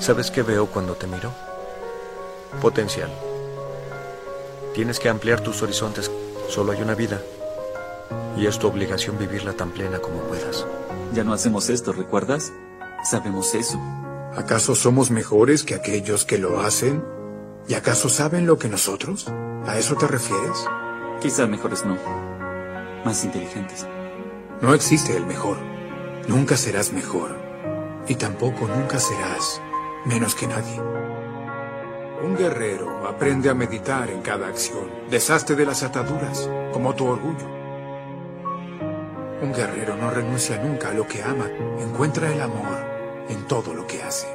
¿Sabes qué veo cuando te miro? Potencial. Tienes que ampliar tus horizontes. Solo hay una vida. Y es tu obligación vivirla tan plena como puedas. Ya no hacemos esto, ¿recuerdas? Sabemos eso. ¿Acaso somos mejores que aquellos que lo hacen? ¿Y acaso saben lo que nosotros? ¿A eso te refieres? Quizá mejores no. Más inteligentes. No existe el mejor. Nunca serás mejor. Y tampoco nunca serás menos que nadie. Un guerrero aprende a meditar en cada acción. Deshazte de las ataduras, como tu orgullo. Un guerrero no renuncia nunca a lo que ama. Encuentra el amor en todo lo que hace.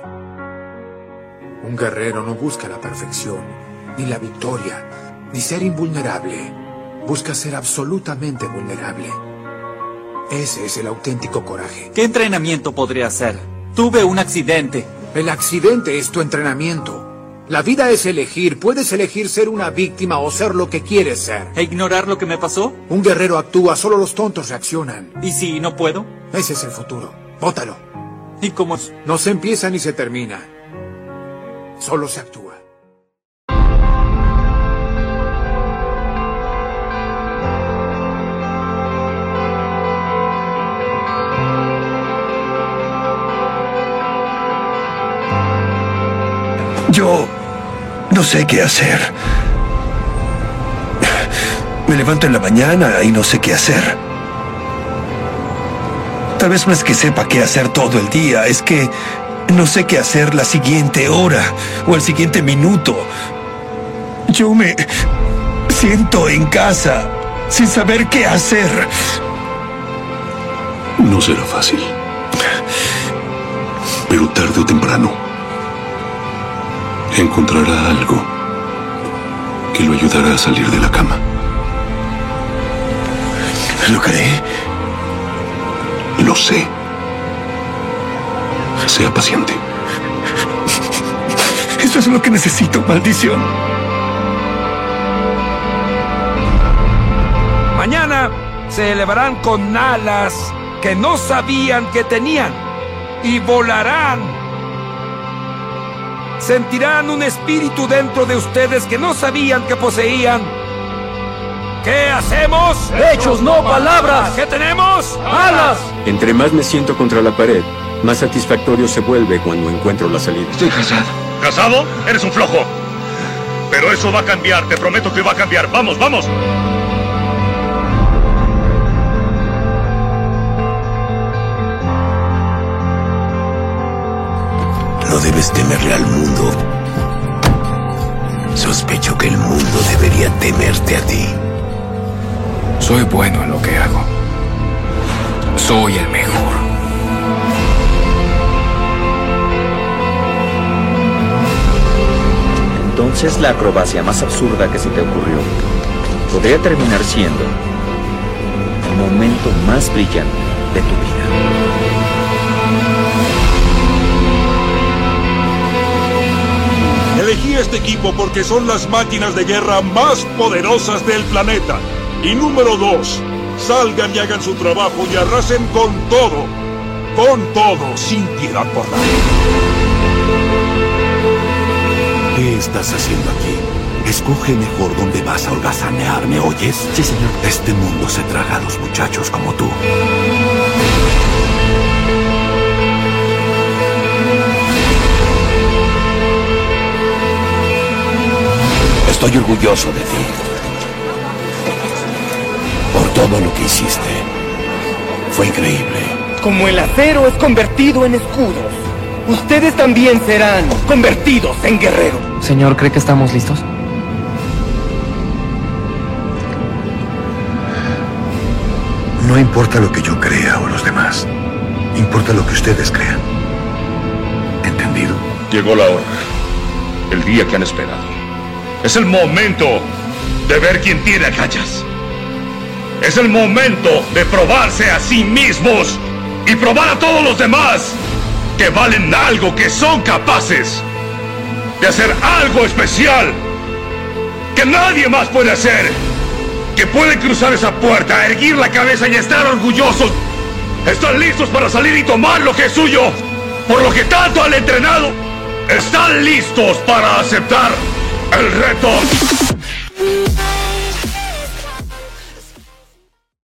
Un guerrero no busca la perfección, ni la victoria, ni ser invulnerable. Busca ser absolutamente vulnerable. Ese es el auténtico coraje. ¿Qué entrenamiento podría hacer? Tuve un accidente. El accidente es tu entrenamiento. La vida es elegir. Puedes elegir ser una víctima o ser lo que quieres ser. ¿E ignorar lo que me pasó? Un guerrero actúa, solo los tontos reaccionan. ¿Y si no puedo? Ese es el futuro. Bótalo. ¿Y cómo es? No se empieza ni se termina. Solo se actúa. Yo no sé qué hacer. Me levanto en la mañana y no sé qué hacer. Tal vez no es que sepa qué hacer todo el día, es que no sé qué hacer la siguiente hora o el siguiente minuto. Yo me siento en casa sin saber qué hacer. No será fácil. Pero tarde o temprano encontrará algo que lo ayudará a salir de la cama. ¿Lo cree? Lo sé. Sea paciente. Eso es lo que necesito, maldición. Mañana se elevarán con alas que no sabían que tenían y volarán. Sentirán un espíritu dentro de ustedes que no sabían que poseían. ¿Qué hacemos? Hechos, no palabras. ¿Qué tenemos? Alas. Entre más me siento contra la pared, más satisfactorio se vuelve cuando encuentro la salida. Estoy casado. ¿Casado? Eres un flojo. Pero eso va a cambiar, te prometo que va a cambiar. Vamos, vamos. Debería temerte a ti. Soy bueno en lo que hago. Soy el mejor. Entonces la acrobacia más absurda que se te ocurrió podría terminar siendo el momento más brillante de tu vida. Elegí este equipo porque son las máquinas de guerra más poderosas del planeta. Y número dos, salgan y hagan su trabajo y arrasen con todo. Con todo, sin piedad por nadie. ¿Qué estás haciendo aquí? Escoge mejor dónde vas a holgazanear, ¿me oyes? Sí, señor. Este mundo se traga a los muchachos como tú. Estoy orgulloso de ti. Por todo lo que hiciste. Fue increíble. Como el acero es convertido en escudos, ustedes también serán convertidos en guerreros. Señor, ¿cree que estamos listos? No importa lo que yo crea o los demás. Importa lo que ustedes crean. ¿Entendido? Llegó la hora. El día que han esperado. Es el momento de ver quién tiene agallas. Es el momento de probarse a sí mismos y probar a todos los demás que valen algo, que son capaces de hacer algo especial que nadie más puede hacer. Que pueden cruzar esa puerta, erguir la cabeza y estar orgullosos. Están listos para salir y tomar lo que es suyo. por lo que tanto han entrenado, están listos para aceptar el reto